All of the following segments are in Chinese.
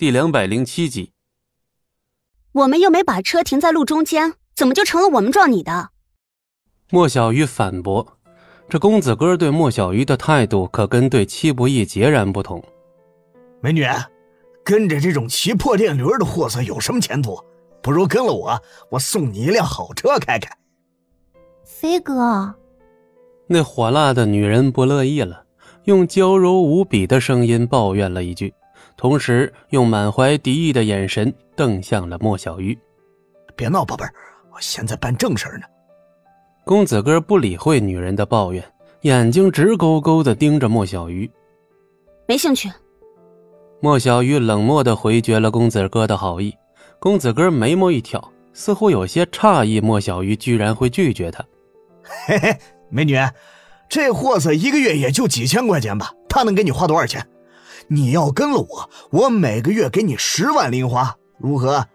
第两百零七集。我们又没把车停在路中间，怎么就成了我们撞你的？莫小鱼反驳。这公子哥对莫小鱼的态度可跟对戚不义截然不同。美女，跟着这种骑破电驴的货色有什么前途？不如跟了我，我送你一辆好车开开。飞哥，那火辣的女人不乐意了，用娇柔无比的声音抱怨了一句，同时用满怀敌意的眼神瞪向了莫小鱼。别闹，宝贝儿，我现在办正事呢。公子哥不理会女人的抱怨，眼睛直勾勾的盯着莫小鱼。没兴趣。莫小鱼冷漠的回绝了公子哥的好意。公子哥眉毛一挑，似乎有些诧异，莫小鱼居然会拒绝他。嘿嘿，美女，这货色一个月也就几千块钱吧，他能给你花多少钱？你要跟了我，我每个月给你十万零花，如何？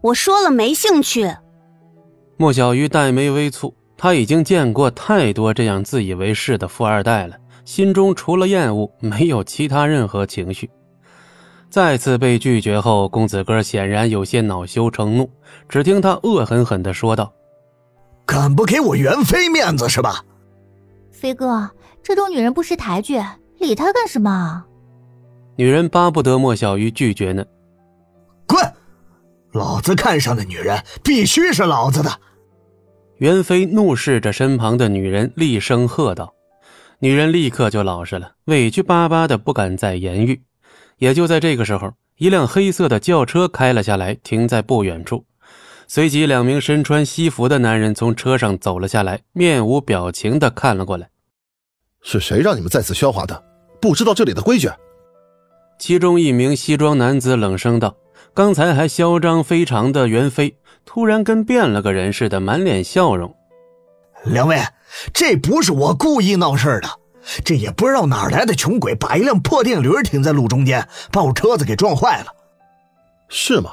我说了没兴趣。莫小鱼黛眉微蹙，他已经见过太多这样自以为是的富二代了，心中除了厌恶，没有其他任何情绪。再次被拒绝后，公子哥显然有些恼羞成怒。只听他恶狠狠地说道：“敢不给我袁飞面子是吧？飞哥，这种女人不识抬举，理她干什么？”女人巴不得莫小鱼拒绝呢。滚！老子看上的女人必须是老子的。袁飞怒视着身旁的女人，厉声喝道：“女人立刻就老实了，委屈巴巴的不敢再言语。”也就在这个时候，一辆黑色的轿车开了下来，停在不远处。随即，两名身穿西服的男人从车上走了下来，面无表情的看了过来：“是谁让你们在此喧哗的？不知道这里的规矩？”其中一名西装男子冷声道：“刚才还嚣张非常的袁飞。”突然跟变了个人似的，满脸笑容。两位，这不是我故意闹事的，这也不知道哪来的穷鬼，把一辆破电驴停在路中间，把我车子给撞坏了，是吗？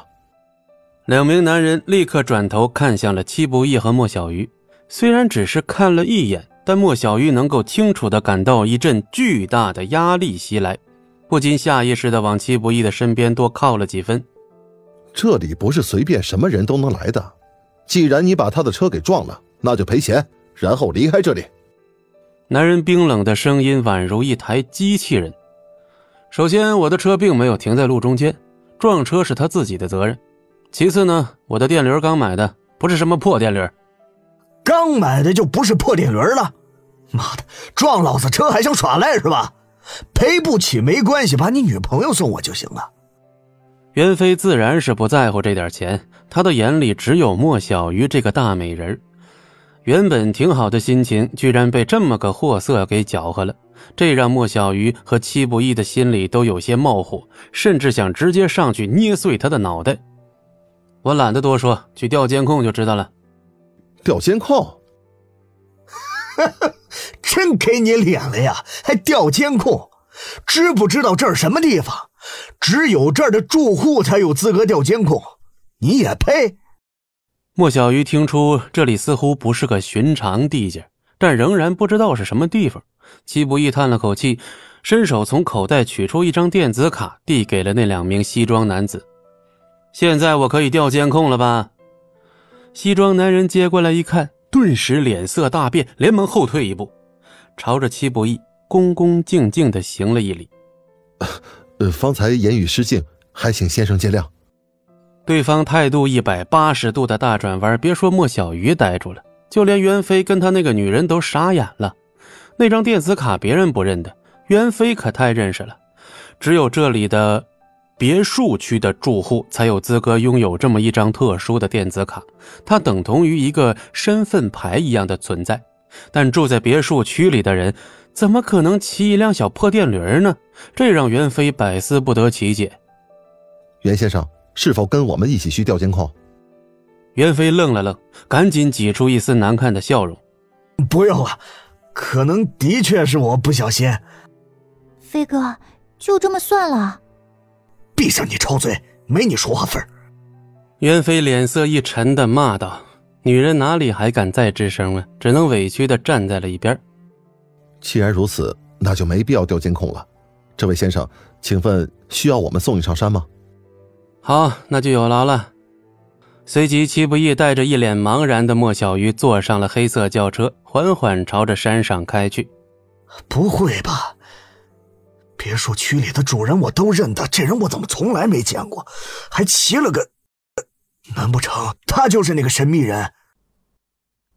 两名男人立刻转头看向了戚不义和莫小鱼，虽然只是看了一眼，但莫小鱼能够清楚的感到一阵巨大的压力袭来，不禁下意识的往戚不义的身边多靠了几分。这里不是随便什么人都能来的。既然你把他的车给撞了，那就赔钱，然后离开这里。男人冰冷的声音宛如一台机器人。首先，我的车并没有停在路中间，撞车是他自己的责任。其次呢，我的电驴刚买的，不是什么破电驴。刚买的就不是破电驴了？妈的，撞老子车还想耍赖是吧？赔不起没关系，把你女朋友送我就行了。袁飞自然是不在乎这点钱，他的眼里只有莫小鱼这个大美人原本挺好的心情，居然被这么个货色给搅和了，这让莫小鱼和戚不义的心里都有些冒火，甚至想直接上去捏碎他的脑袋。我懒得多说，去调监控就知道了。调监控？真给你脸了呀？还调监控？知不知道这是什么地方？只有这儿的住户才有资格调监控，你也配？莫小鱼听出这里似乎不是个寻常地界，但仍然不知道是什么地方。戚不义叹了口气，伸手从口袋取出一张电子卡，递给了那两名西装男子。现在我可以调监控了吧？西装男人接过来一看，顿时脸色大变，连忙后退一步，朝着戚不义恭恭敬敬的行了一礼。呃，方才言语失敬，还请先生见谅。对方态度一百八十度的大转弯，别说莫小鱼呆住了，就连袁飞跟他那个女人都傻眼了。那张电子卡别人不认得，袁飞可太认识了。只有这里的别墅区的住户才有资格拥有这么一张特殊的电子卡，它等同于一个身份牌一样的存在。但住在别墅区里的人。怎么可能骑一辆小破电驴呢？这让袁飞百思不得其解。袁先生，是否跟我们一起去调监控？袁飞愣了愣，赶紧挤出一丝难看的笑容：“不用了，可能的确是我不小心。”飞哥，就这么算了？闭上你臭嘴，没你说话份儿！袁飞脸色一沉的骂道：“女人哪里还敢再吱声了？只能委屈的站在了一边。”既然如此，那就没必要调监控了。这位先生，请问需要我们送你上山吗？好，那就有劳了。随即，齐不义带着一脸茫然的莫小鱼坐上了黑色轿车，缓缓朝着山上开去。不会吧？别墅区里的主人我都认得，这人我怎么从来没见过？还骑了个……难不成他就是那个神秘人？